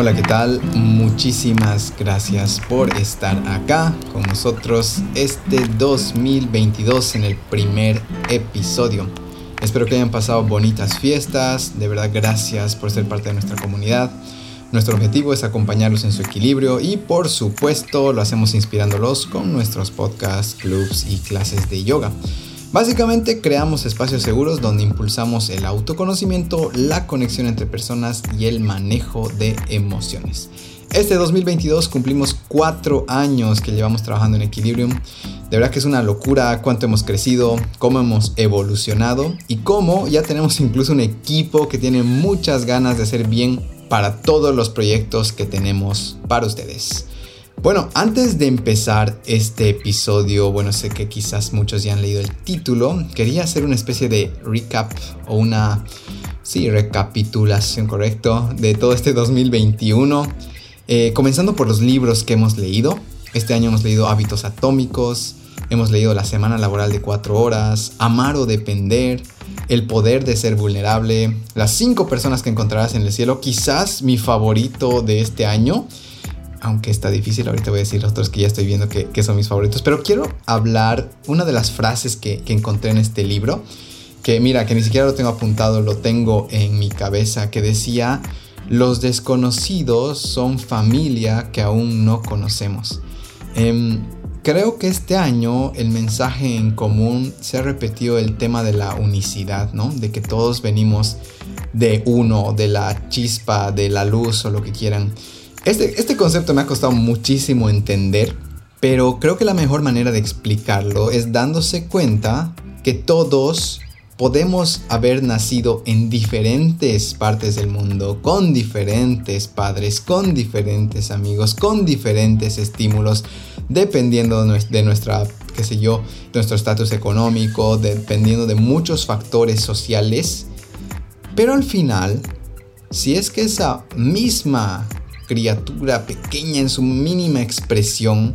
Hola, ¿qué tal? Muchísimas gracias por estar acá con nosotros este 2022 en el primer episodio. Espero que hayan pasado bonitas fiestas, de verdad gracias por ser parte de nuestra comunidad. Nuestro objetivo es acompañarlos en su equilibrio y por supuesto lo hacemos inspirándolos con nuestros podcasts, clubs y clases de yoga. Básicamente creamos espacios seguros donde impulsamos el autoconocimiento, la conexión entre personas y el manejo de emociones. Este 2022 cumplimos cuatro años que llevamos trabajando en Equilibrium. De verdad que es una locura cuánto hemos crecido, cómo hemos evolucionado y cómo ya tenemos incluso un equipo que tiene muchas ganas de hacer bien para todos los proyectos que tenemos para ustedes. Bueno, antes de empezar este episodio, bueno, sé que quizás muchos ya han leído el título, quería hacer una especie de recap o una, sí, recapitulación, correcto, de todo este 2021, eh, comenzando por los libros que hemos leído. Este año hemos leído Hábitos Atómicos, hemos leído La Semana Laboral de 4 Horas, Amar o Depender, El Poder de Ser Vulnerable, Las 5 Personas que Encontrarás en el Cielo, quizás mi favorito de este año aunque está difícil, ahorita voy a decir otros que ya estoy viendo que, son mis favoritos, pero quiero hablar una de las frases que, que, encontré en este libro, que mira, que ni siquiera lo tengo apuntado, lo tengo en mi cabeza, que decía, los desconocidos son familia que aún no conocemos. Em, creo que este año el mensaje en común se ha repetido el tema de la unicidad, ¿no? De que todos venimos de uno, de la chispa, de la luz o lo que quieran. Este, este, concepto me ha costado muchísimo entender, pero creo que la mejor manera de explicarlo es dándose cuenta que todos podemos haber nacido en diferentes partes del mundo, con diferentes padres, con diferentes amigos, con diferentes estímulos, dependiendo de nuestra, qué sé yo, nuestro estatus económico, dependiendo de muchos factores sociales. Pero al final, si es que esa misma criatura pequeña en su mínima expresión,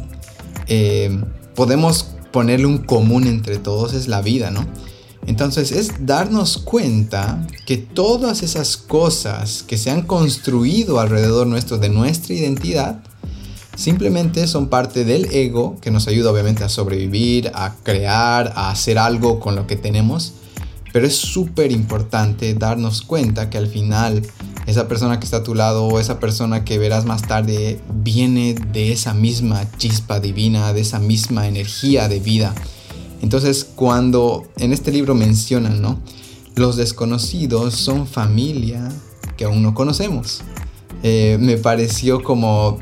eh, podemos ponerle un común entre todos, es la vida, ¿no? Entonces es darnos cuenta que todas esas cosas que se han construido alrededor nuestro de nuestra identidad, simplemente son parte del ego que nos ayuda obviamente a sobrevivir, a crear, a hacer algo con lo que tenemos. Pero es súper importante darnos cuenta que al final esa persona que está a tu lado o esa persona que verás más tarde viene de esa misma chispa divina, de esa misma energía de vida. Entonces cuando en este libro mencionan, ¿no? Los desconocidos son familia que aún no conocemos. Eh, me pareció como,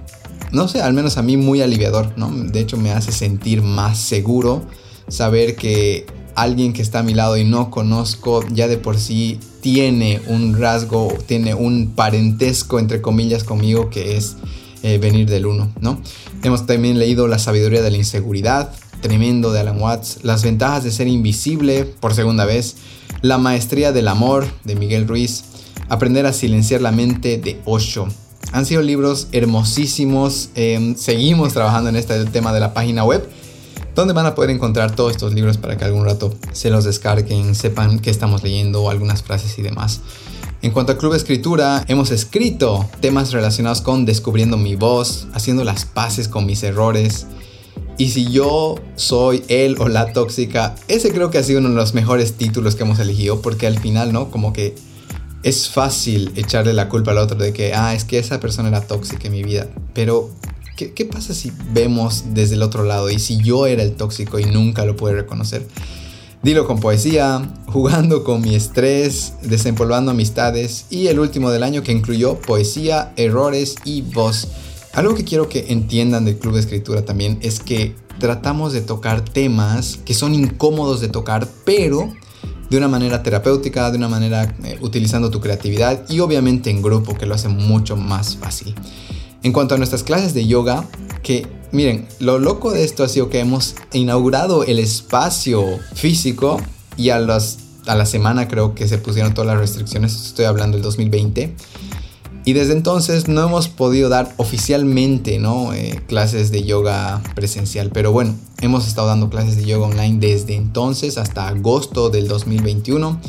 no sé, al menos a mí muy aliviador, ¿no? De hecho me hace sentir más seguro saber que alguien que está a mi lado y no conozco ya de por sí tiene un rasgo, tiene un parentesco entre comillas conmigo que es eh, venir del uno, ¿no? Hemos también leído La sabiduría de la inseguridad, tremendo de Alan Watts, Las ventajas de ser invisible por segunda vez, La maestría del amor de Miguel Ruiz, Aprender a silenciar la mente de Osho. Han sido libros hermosísimos, em, seguimos trabajando en este tema de la página web donde van a poder encontrar todos estos libros para que algún rato se los descarguen, sepan qué estamos leyendo, algunas frases y demás. En cuanto a Club Escritura, hemos escrito temas relacionados con descubriendo mi voz, haciendo las paces con mis errores. Y si yo soy él o la tóxica, ese creo que ha sido uno de los mejores títulos que hemos elegido, porque al final, ¿no? Como que es fácil echarle la culpa al otro de que, ah, es que esa persona era tóxica en mi vida. Pero ¿Qué, pasa si vemos desde el otro lado y si yo era el tóxico y nunca lo pude reconocer? Dilo con poesía, jugando con mi estrés, desempolvando amistades y el último del año que incluyó poesía, errores y voz. Algo que quiero que entiendan del Club de Escritura también es que tratamos de tocar temas que son incómodos de tocar, pero de una manera terapéutica, de una manera eh, utilizando tu creatividad y obviamente en grupo que lo hace mucho más fácil. En cuanto a nuestras clases de yoga, que miren, lo loco de esto ha sido que hemos inaugurado el espacio físico y a las a la semana creo que se pusieron todas las restricciones, estoy hablando del 2020. Y desde entonces no hemos podido dar oficialmente ¿no? Eh, clases de yoga presencial. Pero bueno, hemos estado dando clases de yoga online desde entonces hasta agosto del 2021.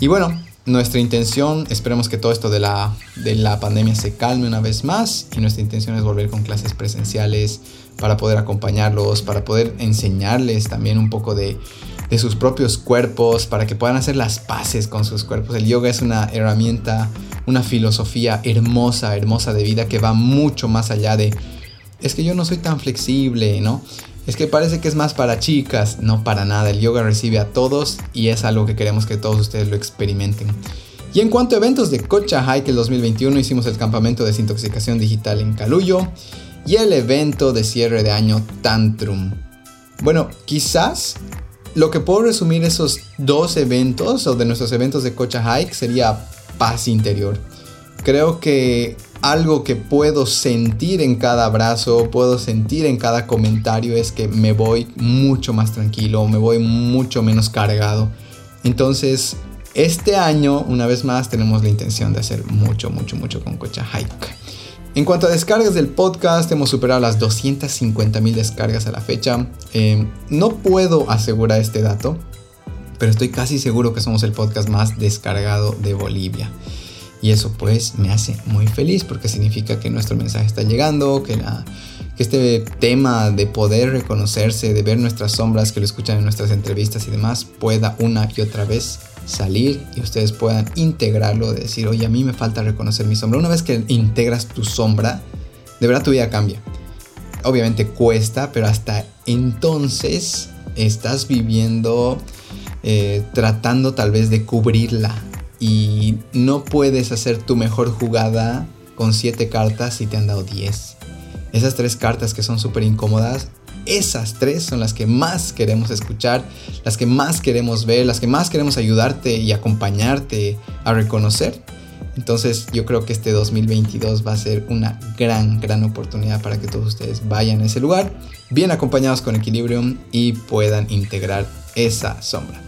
Y bueno, nuestra intención, esperemos que todo esto de la, de la pandemia se calme una vez más. Y nuestra intención es volver con clases presenciales para poder acompañarlos, para poder enseñarles también un poco de, de sus propios cuerpos, para que puedan hacer las paces con sus cuerpos. El yoga es una herramienta una filosofía hermosa, hermosa de vida que va mucho más allá de, es que yo no soy tan flexible, ¿no? Es que parece que es más para chicas, no para nada. El yoga recibe a todos y es algo que queremos que todos ustedes lo experimenten. Y en cuanto a eventos de Cocha Hike el 2021, hicimos el campamento de desintoxicación digital en Caluyo y el evento de cierre de año Tantrum. Bueno, quizás lo que puedo resumir esos dos eventos o de nuestros eventos de Cocha Hike sería paz interior. Creo que algo que puedo sentir en cada abrazo, puedo sentir en cada comentario es que me voy mucho más tranquilo, me voy mucho menos cargado. Entonces, este año, una vez más, tenemos la intención de hacer mucho, mucho, mucho con Cocha Hike. En cuanto a descargas del podcast, hemos superado las 250 mil descargas a la fecha. Eh, no puedo asegurar este dato, pero estoy casi seguro que somos el podcast más descargado de Bolivia. Y eso pues me hace muy feliz porque significa que nuestro mensaje está llegando, que, este tema de poder reconocerse, de ver nuestras sombras, que lo escuchan en nuestras entrevistas y demás, pueda una y otra vez salir y ustedes puedan integrarlo, de decir, oye, a mí me falta reconocer mi sombra. Una vez que integras tu sombra, de verdad tu vida cambia. Obviamente cuesta, pero hasta entonces estás viviendo eh, tratando tal vez de cubrirla y no puedes hacer tu mejor jugada con 7 cartas si te han dado 10. Esas tres cartas que son súper incómodas, esas tres son las que más queremos escuchar, las que más queremos ver, las que más queremos ayudarte y acompañarte a reconocer. Entonces yo creo que este 2022 va a ser una gran, gran oportunidad para que todos ustedes vayan a ese lugar, bien acompañados con Equilibrium y puedan integrar esa sombra.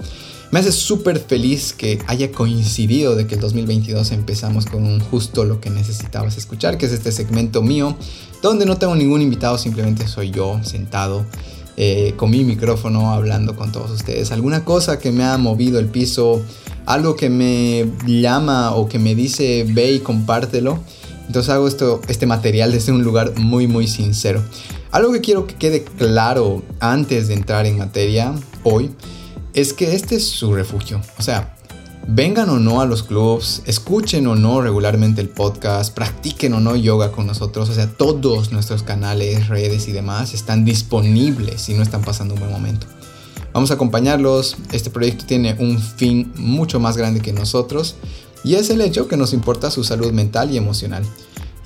Me hace súper feliz que haya coincidido de que el 2022 empezamos con justo lo que necesitabas escuchar, que es este segmento mío, donde no tengo ningún invitado, simplemente soy yo sentado eh, con mi micrófono hablando con todos ustedes. Alguna cosa que me ha movido el piso, algo que me llama o que me dice ve y compártelo. Entonces hago esto, este material desde un lugar muy muy sincero. Algo que quiero que quede claro antes de entrar en materia hoy es que este es su refugio. O sea, vengan o no a los clubs, escuchen o no regularmente el podcast, practiquen o no yoga con nosotros. O sea, todos nuestros canales, redes y demás están disponibles si no están pasando un buen momento. Vamos a acompañarlos. Este proyecto tiene un fin mucho más grande que nosotros y es el hecho que nos importa su salud mental y emocional.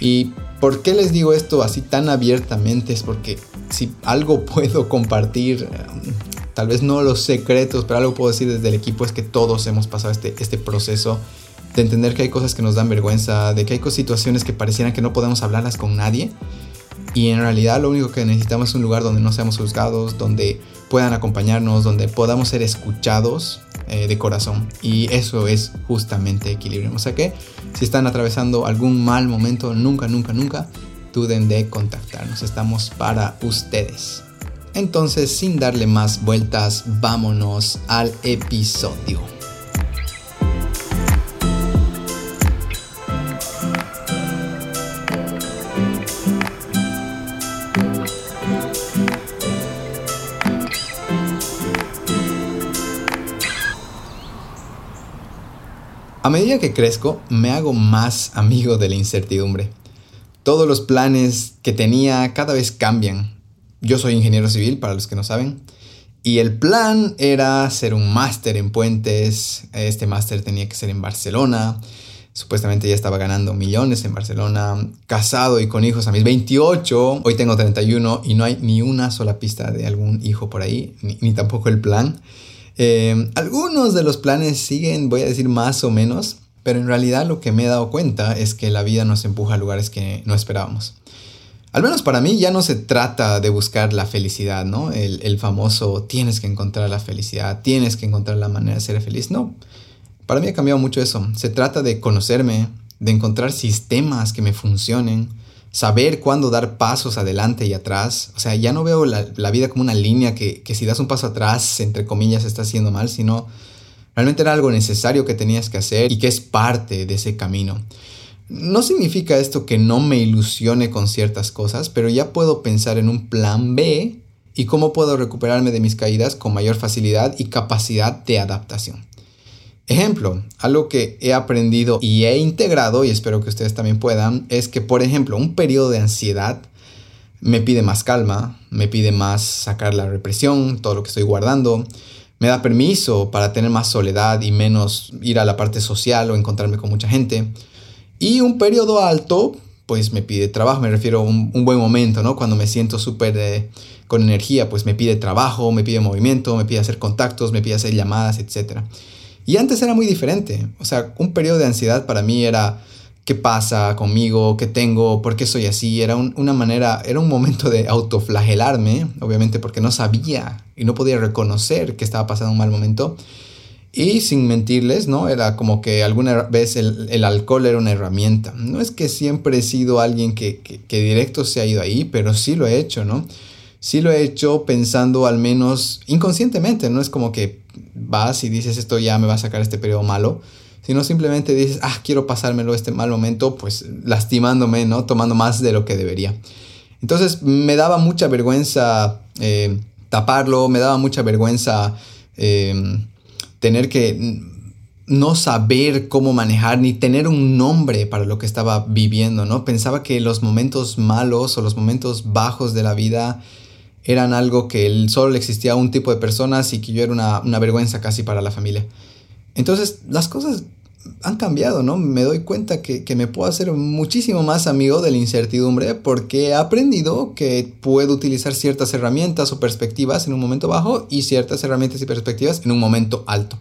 ¿Y por qué les digo esto así tan abiertamente? Es porque si algo puedo compartir tal vez no los secretos, pero algo puedo decir desde el equipo es que todos hemos pasado este, este proceso de entender que hay cosas que nos dan vergüenza, de que hay situaciones que parecieran que no podemos hablarlas con nadie. Y en realidad lo único que necesitamos es un lugar donde no seamos juzgados, donde puedan acompañarnos, donde podamos ser escuchados eh, de corazón. Y eso es justamente equilibrio. O sea que si están atravesando algún mal momento, nunca, nunca, nunca duden de contactarnos. Estamos para ustedes. Entonces, sin darle más vueltas, vámonos al episodio. A medida que crezco, me hago más amigo de la incertidumbre. Todos los planes que tenía cada vez cambian yo soy ingeniero civil, para los que no saben. Y el plan era hacer un máster en puentes. Este máster tenía que ser en Barcelona. Supuestamente ya estaba ganando millones en Barcelona. Casado y con hijos a mis 28. Hoy tengo 31 y no hay ni una sola pista de algún hijo por ahí, ni, tampoco el plan. Eh, algunos de los planes siguen, voy a decir más o menos, pero en realidad lo que me he dado cuenta es que la vida nos empuja a lugares que no esperábamos. Al menos para mí ya no se trata de buscar la felicidad, ¿no? El, famoso tienes que encontrar la felicidad, tienes que encontrar la manera de ser feliz. No, para mí ha cambiado mucho eso. Se trata de conocerme, de encontrar sistemas que me funcionen, saber cuándo dar pasos adelante y atrás. O sea, ya no veo la, la vida como una línea que, que, si das un paso atrás, entre comillas, está haciendo mal, sino realmente era algo necesario que tenías que hacer y que es parte de ese camino. No significa esto que no me ilusione con ciertas cosas, pero ya puedo pensar en un plan B y cómo puedo recuperarme de mis caídas con mayor facilidad y capacidad de adaptación. Ejemplo, algo que he aprendido y he integrado, y espero que ustedes también puedan, es que, por ejemplo, un periodo de ansiedad me pide más calma, me pide más sacar la represión, todo lo que estoy guardando, me da permiso para tener más soledad y menos ir a la parte social o encontrarme con mucha gente. Y un periodo alto, pues me pide trabajo, me refiero a un, buen momento, ¿no? Cuando me siento súper eh, con energía, pues me pide trabajo, me pide movimiento, me pide hacer contactos, me pide hacer llamadas, etcétera. Y antes era muy diferente. O sea, un periodo de ansiedad para mí era qué pasa conmigo, qué tengo, por qué soy así. Era una manera, era un momento de autoflagelarme, obviamente porque no sabía y no podía reconocer que estaba pasando un mal momento. Y sin mentirles, ¿no? Era como que alguna vez el, alcohol era una herramienta. No es que siempre he sido alguien que, que directo se ha ido ahí, pero sí lo he hecho, ¿no? Sí lo he hecho pensando al menos inconscientemente, no es como que vas y dices esto ya me va a sacar este periodo malo, sino simplemente dices, ah, quiero pasármelo este mal momento, pues lastimándome, ¿no? Tomando más de lo que debería. Entonces me daba mucha vergüenza eh, taparlo, me daba mucha vergüenza em, tener que no saber cómo manejar ni tener un nombre para lo que estaba viviendo, ¿no? Pensaba que los momentos malos o los momentos bajos de la vida eran algo que solo existía a un tipo de personas y que yo era una, vergüenza casi para la familia. Entonces las cosas han cambiado, ¿no? Me doy cuenta que, que, me puedo hacer muchísimo más amigo de la incertidumbre porque he aprendido que puedo utilizar ciertas herramientas o perspectivas en un momento bajo y ciertas herramientas y perspectivas en un momento alto.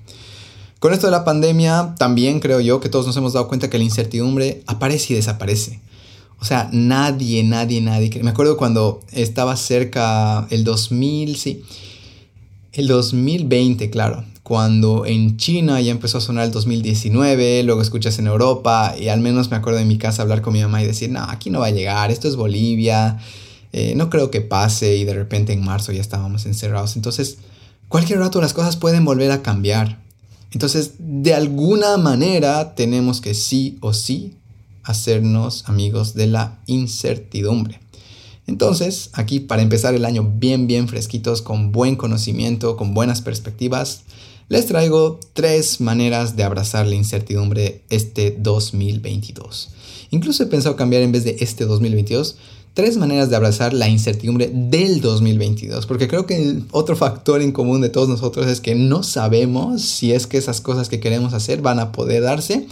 Con esto de la pandemia, también creo yo que todos nos hemos dado cuenta que la incertidumbre aparece y desaparece. O sea, nadie, nadie, nadie. Me acuerdo cuando estaba cerca el 2000, sí. El 2020, claro. Cuando en China ya empezó a sonar el 2019, luego escuchas en Europa y al menos me acuerdo de mi casa hablar con mi mamá y decir, no, aquí no va a llegar, esto es Bolivia, eh, no creo que pase y de repente en marzo ya estábamos encerrados. Entonces, cualquier rato las cosas pueden volver a cambiar. Entonces, de alguna manera tenemos que sí o sí hacernos amigos de la incertidumbre. Entonces, aquí para empezar el año bien, bien fresquitos, con buen conocimiento, con buenas perspectivas, les traigo tres maneras de abrazar la incertidumbre este 2022. Incluso he pensado cambiar en vez de este 2022, tres maneras de abrazar la incertidumbre del 2022, porque creo que otro factor en común de todos nosotros es que no sabemos si es que esas cosas que queremos hacer van a poder darse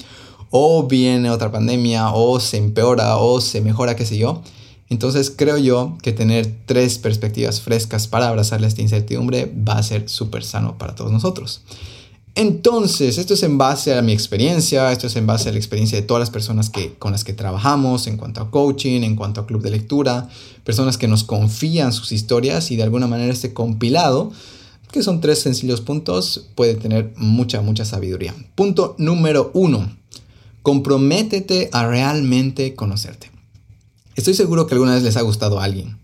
o viene otra pandemia, o se empeora, o se mejora, qué sé yo. Entonces creo yo que tener tres perspectivas frescas para abrazarle esta incertidumbre va a ser súper sano para todos nosotros. Entonces, esto es en base a mi experiencia, esto es en base a la experiencia de todas las personas que, con las que trabajamos en cuanto a coaching, en cuanto a club de lectura, personas que nos confían sus historias y de alguna manera este compilado, que son tres sencillos puntos, puede tener mucha, mucha sabiduría. Punto número uno, Comprométete a realmente conocerte. Estoy seguro que alguna vez les ha gustado a alguien.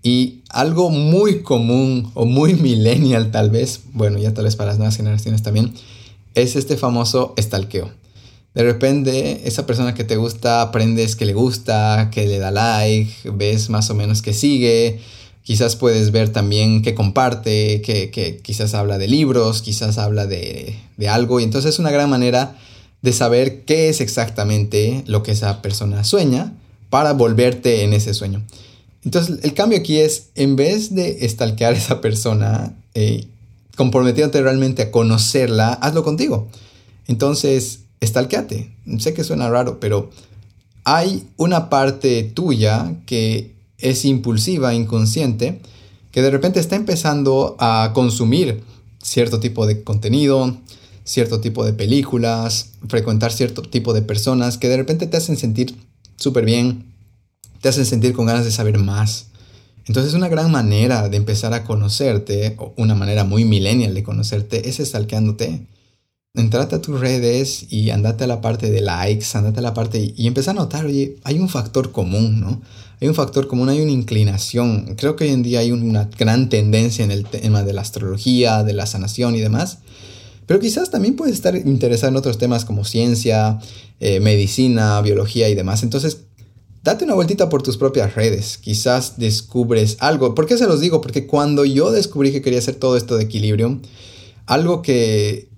Y algo muy común o muy millennial tal vez, bueno, ya tal vez para las nuevas generaciones también, es este famoso estalqueo. De repente, esa persona que te gusta, aprendes que le gusta, que le da like, ves más o menos que sigue, quizás puedes ver también que comparte, que, quizás habla de libros, quizás habla de, de algo, y entonces es una gran manera de saber qué es exactamente lo que esa persona sueña para volverte en ese sueño. Entonces, el cambio aquí es, en vez de estalquear a esa persona, eh, comprometiéndote realmente a conocerla, hazlo contigo. Entonces, estalqueate. Sé que suena raro, pero hay una parte tuya que es impulsiva, inconsciente, que de repente está empezando a consumir cierto tipo de contenido, cierto tipo de películas, frecuentar cierto tipo de personas que de repente te hacen sentir súper bien, te hacen sentir con ganas de saber más. Entonces una gran manera de empezar a conocerte, o una manera muy millennial de conocerte, es stalkeándote. Entrate a tus redes y andate a la parte de likes, andate a la parte y, empieza a notar, oye, hay un factor común, ¿no? Hay un factor común, hay una inclinación. Creo que hoy en día hay una gran tendencia en el tema de la astrología, de la sanación y demás. Pero quizás también puedes estar interesado en otros temas como ciencia, eh, medicina, biología y demás. Entonces, date una vueltita por tus propias redes. Quizás descubres algo. ¿Por qué se los digo? Porque cuando yo descubrí que quería hacer todo esto de equilibrio, algo que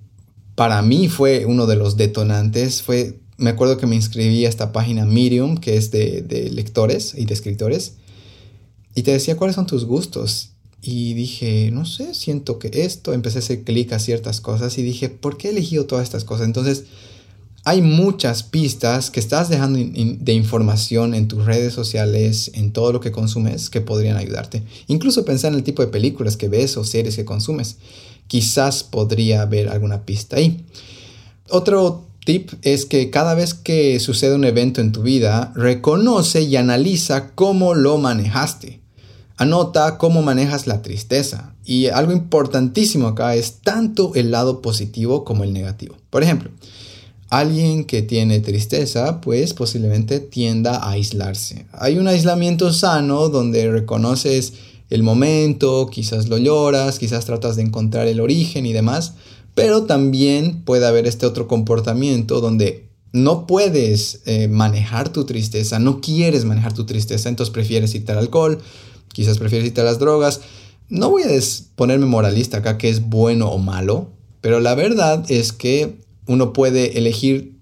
para mí fue uno de los detonantes fue, me acuerdo que me inscribí a esta página Medium, que es de, de lectores y de escritores, y te decía cuáles son tus gustos. Y dije, no sé, siento que esto, empecé a hacer clic a ciertas cosas y dije, ¿por qué he elegido todas estas cosas? Entonces, hay muchas pistas que estás dejando de información en tus redes sociales, en todo lo que consumes, que podrían ayudarte. Incluso pensar en el tipo de películas que ves o series que consumes. Quizás podría haber alguna pista ahí. Otro tip es que cada vez que sucede un evento en tu vida, reconoce y analiza cómo lo manejaste. Anota cómo manejas la tristeza. Y algo importantísimo acá es tanto el lado positivo como el negativo. Por ejemplo, alguien que tiene tristeza, pues posiblemente tienda a aislarse. Hay un aislamiento sano donde reconoces el momento, quizás lo lloras, quizás tratas de encontrar el origen y demás, pero también puede haber este otro comportamiento donde no puedes eh, manejar tu tristeza, no quieres manejar tu tristeza, entonces prefieres irte al alcohol, quizás prefieres irte a las drogas. No voy a ponerme moralista acá que es bueno o malo, pero la verdad es que uno puede elegir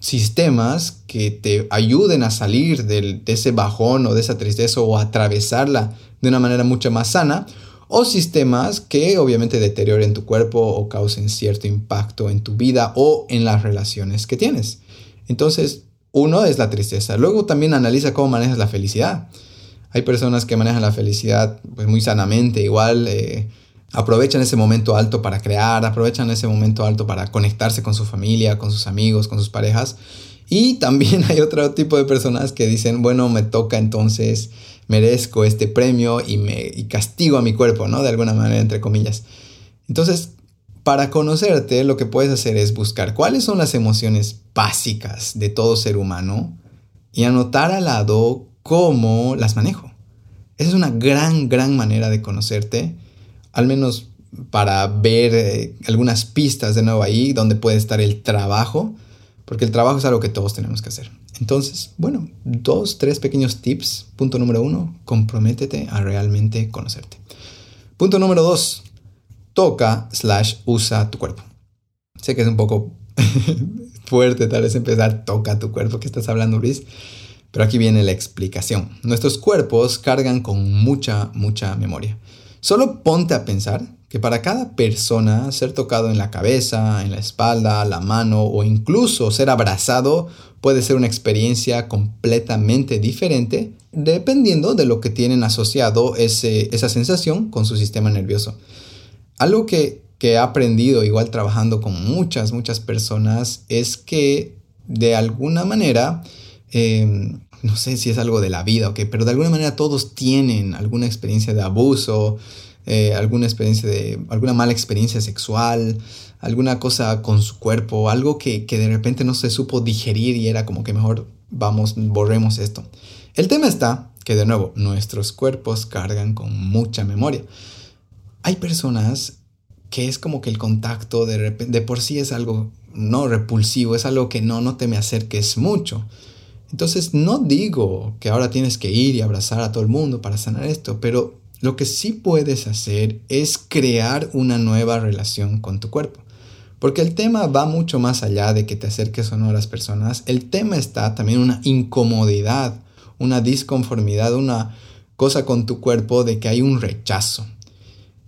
sistemas que te ayuden a salir de ese bajón o de esa tristeza o atravesarla de una manera mucho más sana, o sistemas que obviamente deterioren tu cuerpo o causen cierto impacto en tu vida o en las relaciones que tienes. Entonces, uno es la tristeza. Luego también analiza cómo manejas la felicidad. Hay personas que manejan la felicidad pues, muy sanamente, igual eh, aprovechan ese momento alto para crear, aprovechan ese momento alto para conectarse con su familia, con sus amigos, con sus parejas. Y también hay otro tipo de personas que dicen, bueno, me toca entonces, merezco este premio y, me, castigo a mi cuerpo, ¿no? De alguna manera, entre comillas. Entonces, para conocerte, lo que puedes hacer es buscar cuáles son las emociones básicas de todo ser humano y anotar al lado cómo las manejo. Esa es una gran, gran manera de conocerte, al menos para ver eh, algunas pistas de nuevo ahí donde puede estar el trabajo, porque el trabajo es algo que todos tenemos que hacer. Entonces, bueno, dos, tres pequeños tips. Punto número uno, comprométete a realmente conocerte. Punto número dos, toca slash usa tu cuerpo. Sé que es un poco fuerte tal vez empezar, toca tu cuerpo, que estás hablando, Luis? Pero aquí viene la explicación. Nuestros cuerpos cargan con mucha, mucha memoria. Solo ponte a pensar que para cada persona ser tocado en la cabeza, en la espalda, la mano o incluso ser abrazado puede ser una experiencia completamente diferente dependiendo de lo que tienen asociado esa sensación con su sistema nervioso. Algo que, he aprendido igual trabajando con muchas, muchas personas es que de alguna manera em, no sé si es algo de la vida o qué, pero de alguna manera todos tienen alguna experiencia de abuso, eh, alguna experiencia de, alguna mala experiencia sexual, alguna cosa con su cuerpo, algo que, que de repente no se supo digerir y era como que mejor vamos, borremos esto. El tema está que de nuevo, nuestros cuerpos cargan con mucha memoria. Hay personas que es como que el contacto de, de por sí es algo no repulsivo, es algo que no, no te me acerques mucho. Entonces no digo que ahora tienes que ir y abrazar a todo el mundo para sanar esto, pero lo que sí puedes hacer es crear una nueva relación con tu cuerpo. Porque el tema va mucho más allá de que te acerques o no a las personas. El tema está también una incomodidad, una disconformidad, una cosa con tu cuerpo de que hay un rechazo.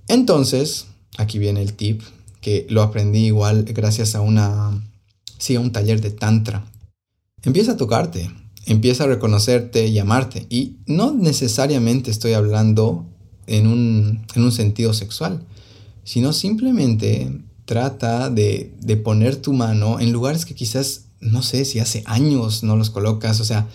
Entonces, aquí viene el tip, que lo aprendí igual gracias a una, sí, a un taller de tantra Empieza a tocarte, empieza a reconocerte y amarte. Y no necesariamente estoy hablando en un, sentido sexual, sino simplemente trata de, de, poner tu mano en lugares que quizás, no sé si hace años no los colocas, o sea,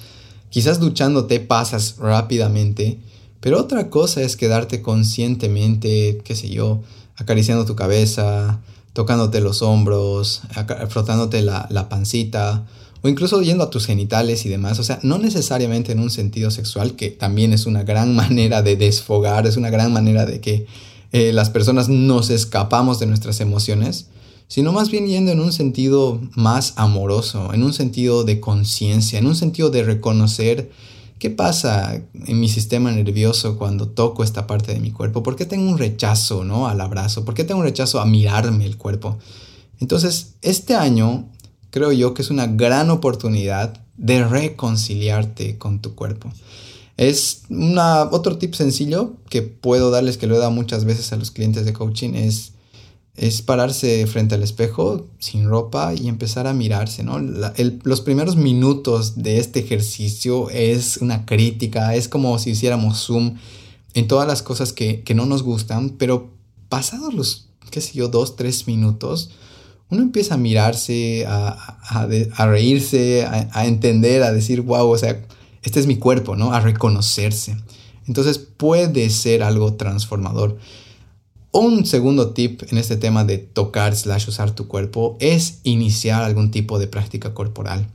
Quizás duchándote pasas rápidamente, pero otra cosa es quedarte conscientemente, qué sé yo, acariciando tu cabeza, tocándote los hombros, frotándote la, la pancita, o incluso yendo a tus genitales y demás. O sea, no necesariamente en un sentido sexual, que también es una gran manera de desfogar, es una gran manera de que eh, las personas nos escapamos de nuestras emociones, sino más bien yendo en un sentido más amoroso, en un sentido de conciencia, en un sentido de reconocer qué pasa en mi sistema nervioso cuando toco esta parte de mi cuerpo, por qué tengo un rechazo ¿no? al abrazo, por qué tengo un rechazo a mirarme el cuerpo. Entonces, este año creo yo que es una gran oportunidad de reconciliarte con tu cuerpo. Es una, otro tip sencillo que puedo darles, que lo he dado muchas veces a los clientes de coaching, es, es pararse frente al espejo sin ropa y empezar a mirarse. ¿no? los primeros minutos de este ejercicio es una crítica, es como si hiciéramos zoom en todas las cosas que, que no nos gustan, pero pasados los, qué sé yo, dos, tres minutos, uno empieza a mirarse, a, reírse, a, entender, a decir, wow, o sea, este es mi cuerpo, ¿no? A reconocerse. Entonces puede ser algo transformador. Un segundo tip en este tema de tocar slash usar tu cuerpo es iniciar algún tipo de práctica corporal.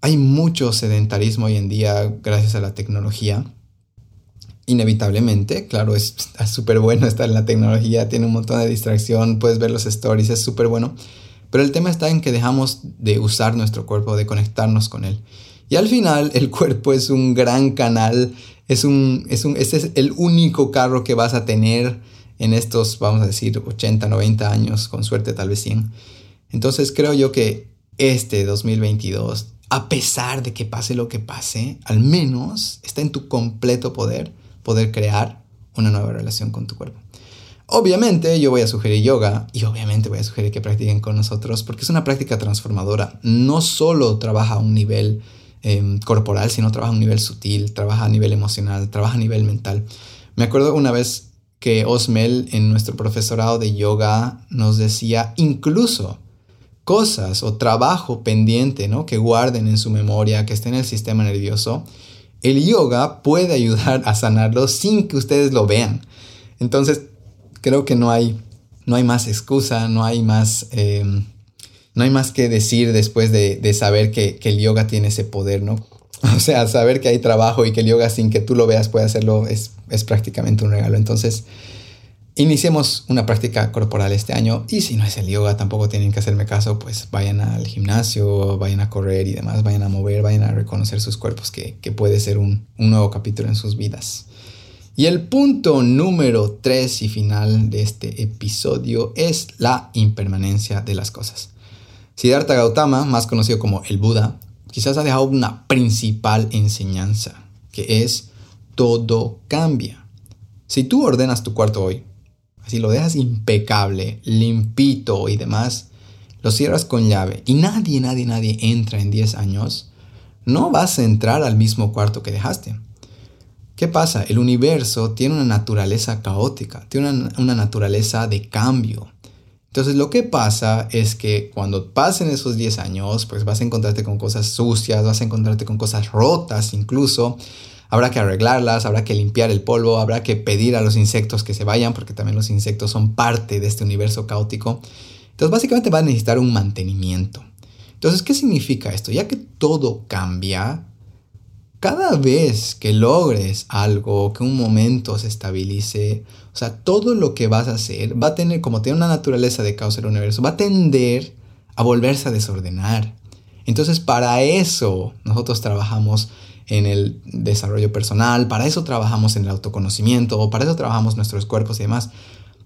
Hay mucho sedentarismo hoy en día gracias a la tecnología inevitablemente, claro, es súper bueno estar en la tecnología, tiene un montón de distracción, puedes ver los stories, es súper bueno, pero el tema está en que dejamos de usar nuestro cuerpo, de conectarnos con él. Y al final el cuerpo es un gran canal, es un, es un, este es el único carro que vas a tener en estos, vamos a decir, 80, 90 años, con suerte tal vez 100. Entonces creo yo que este 2022, a pesar de que pase lo que pase, al menos está en tu completo poder poder crear una nueva relación con tu cuerpo. Obviamente yo voy a sugerir yoga y obviamente voy a sugerir que practiquen con nosotros porque es una práctica transformadora. No solo trabaja a un nivel em, corporal, sino trabaja a un nivel sutil, trabaja a nivel emocional, trabaja a nivel mental. Me acuerdo una vez que Osmel en nuestro profesorado de yoga nos decía incluso cosas o trabajo pendiente ¿no? que guarden en su memoria, que esté en el sistema nervioso, el yoga puede ayudar a sanarlo sin que ustedes lo vean. Entonces, creo que no hay, no hay más excusa, no hay más, em, no hay más que decir después de, saber que, el yoga tiene ese poder, ¿no? O sea, saber que hay trabajo y que el yoga sin que tú lo veas puede hacerlo es, es prácticamente un regalo. Entonces, Iniciemos una práctica corporal este año y si no es el yoga tampoco tienen que hacerme caso, pues vayan al gimnasio, vayan a correr y demás, vayan a mover, vayan a reconocer sus cuerpos que, puede ser un, nuevo capítulo en sus vidas. Y el punto número 3 y final de este episodio es la impermanencia de las cosas. Siddhartha Gautama, más conocido como el Buda, quizás ha dejado una principal enseñanza, que es todo cambia. Si tú ordenas tu cuarto hoy, si lo dejas impecable, limpito y demás, lo cierras con llave y nadie, nadie, nadie entra en 10 años, no vas a entrar al mismo cuarto que dejaste. ¿Qué pasa? El universo tiene una naturaleza caótica, tiene una, una, naturaleza de cambio. Entonces lo que pasa es que cuando pasen esos 10 años, pues vas a encontrarte con cosas sucias, vas a encontrarte con cosas rotas incluso, habrá que arreglarlas, habrá que limpiar el polvo, habrá que pedir a los insectos que se vayan, porque también los insectos son parte de este universo caótico. Entonces básicamente va a necesitar un mantenimiento. Entonces, ¿qué significa esto? Ya que todo cambia, cada vez que logres algo, que un momento se estabilice, o sea, todo lo que vas a hacer va a tener, como tiene una naturaleza de caos el universo, va a tender a volverse a desordenar. Entonces, para eso nosotros trabajamos en el desarrollo personal, para eso trabajamos en el autoconocimiento, o para eso trabajamos nuestros cuerpos y demás.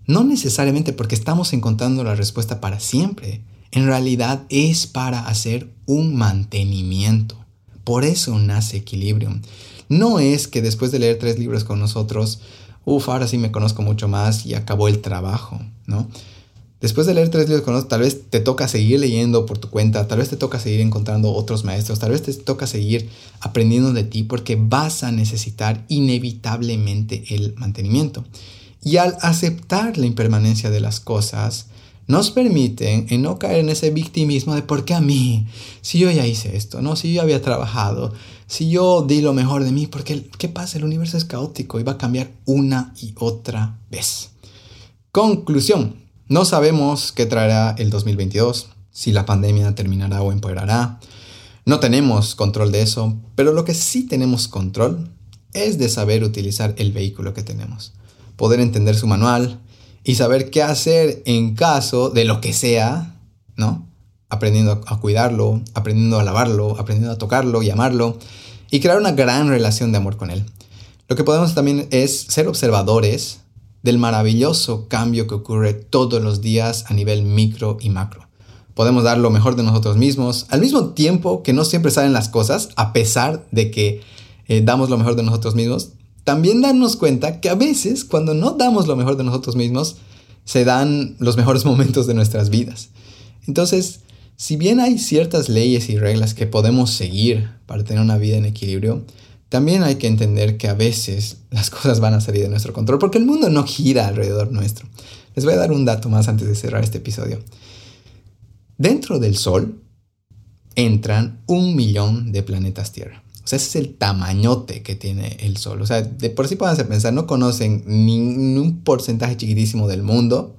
No necesariamente porque estamos encontrando la respuesta para siempre. En realidad es para hacer un mantenimiento. Por eso nace Equilibrium. No es que después de leer tres libros con nosotros, uff, ahora sí me conozco mucho más y acabó el trabajo, ¿no? Después de leer tres libros con tal vez te toca seguir leyendo por tu cuenta, tal vez te toca seguir encontrando otros maestros, tal vez te toca seguir aprendiendo de ti porque vas a necesitar inevitablemente el mantenimiento. Y al aceptar la impermanencia de las cosas, nos permiten en no caer en ese victimismo de por qué a mí, si yo ya hice esto, ¿no? Si yo había trabajado, si yo di lo mejor de mí, porque ¿qué pasa? El universo es caótico y va a cambiar una y otra vez. Conclusión, no sabemos qué traerá el 2022, si la pandemia terminará o empeorará. No tenemos control de eso, pero lo que sí tenemos control es de saber utilizar el vehículo que tenemos, poder entender su manual, y saber qué hacer en caso de lo que sea, ¿no? Aprendiendo a cuidarlo, aprendiendo a lavarlo, aprendiendo a tocarlo y amarlo y crear una gran relación de amor con él. Lo que podemos también es ser observadores del maravilloso cambio que ocurre todos los días a nivel micro y macro. Podemos dar lo mejor de nosotros mismos, al mismo tiempo que no siempre salen las cosas, a pesar de que eh, damos lo mejor de nosotros mismos, también darnos cuenta que a veces cuando no damos lo mejor de nosotros mismos, se dan los mejores momentos de nuestras vidas. Entonces, si bien hay ciertas leyes y reglas que podemos seguir para tener una vida en equilibrio, también hay que entender que a veces las cosas van a salir de nuestro control porque el mundo no gira alrededor nuestro. Les voy a dar un dato más antes de cerrar este episodio. Dentro del Sol entran un millón de planetas Tierra. O sea, ese es el tamañote que tiene el Sol. O sea, de por sí pueden pensar, no conocen ni un porcentaje chiquitísimo del mundo.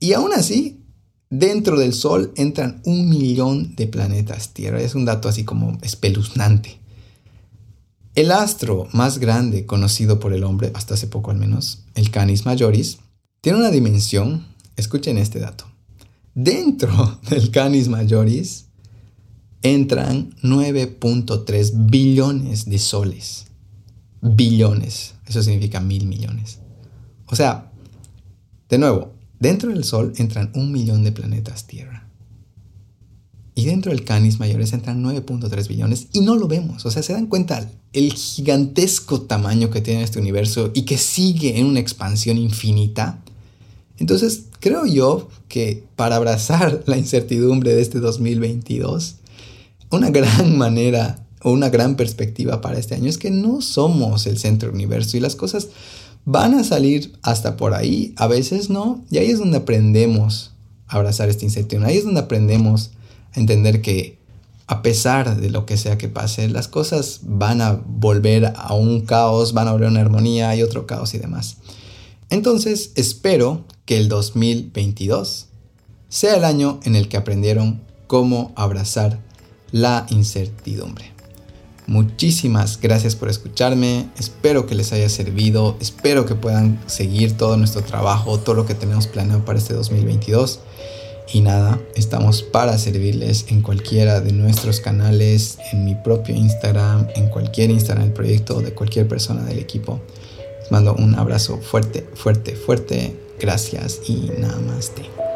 Y aún así, dentro del Sol entran un millón de planetas Tierra. Es un dato así como espeluznante. El astro más grande conocido por el hombre, hasta hace poco al menos, el Canis Majoris, tiene una dimensión, escuchen este dato. Dentro del Canis Majoris entran 9.3 billones de soles. Billones. Eso significa mil millones. O sea, de nuevo, dentro del Sol entran un millón de planetas Tierra. Y dentro del Canis Mayores entran 9.3 billones y no lo vemos. O sea, se dan cuenta el gigantesco tamaño que tiene este universo y que sigue en una expansión infinita. Entonces, creo yo que para abrazar la incertidumbre de este 2022, una gran manera o una gran perspectiva para este año es que no somos el centro universo y las cosas van a salir hasta por ahí, a veces no, y ahí es donde aprendemos a abrazar esta incertidumbre, ahí es donde aprendemos entender que a pesar de lo que sea que pase, las cosas van a volver a un caos, van a volver a una armonía y otro caos y demás. Entonces espero que el 2022 sea el año en el que aprendieron cómo abrazar la incertidumbre. Muchísimas gracias por escucharme, espero que les haya servido, espero que puedan seguir todo nuestro trabajo, todo lo que tenemos planeado para este 2022. Y nada, estamos para servirles en cualquiera de nuestros canales, en mi propio Instagram, en cualquier Instagram del proyecto, de cualquier persona del equipo. Les mando un abrazo fuerte, fuerte, fuerte. Gracias y namaste.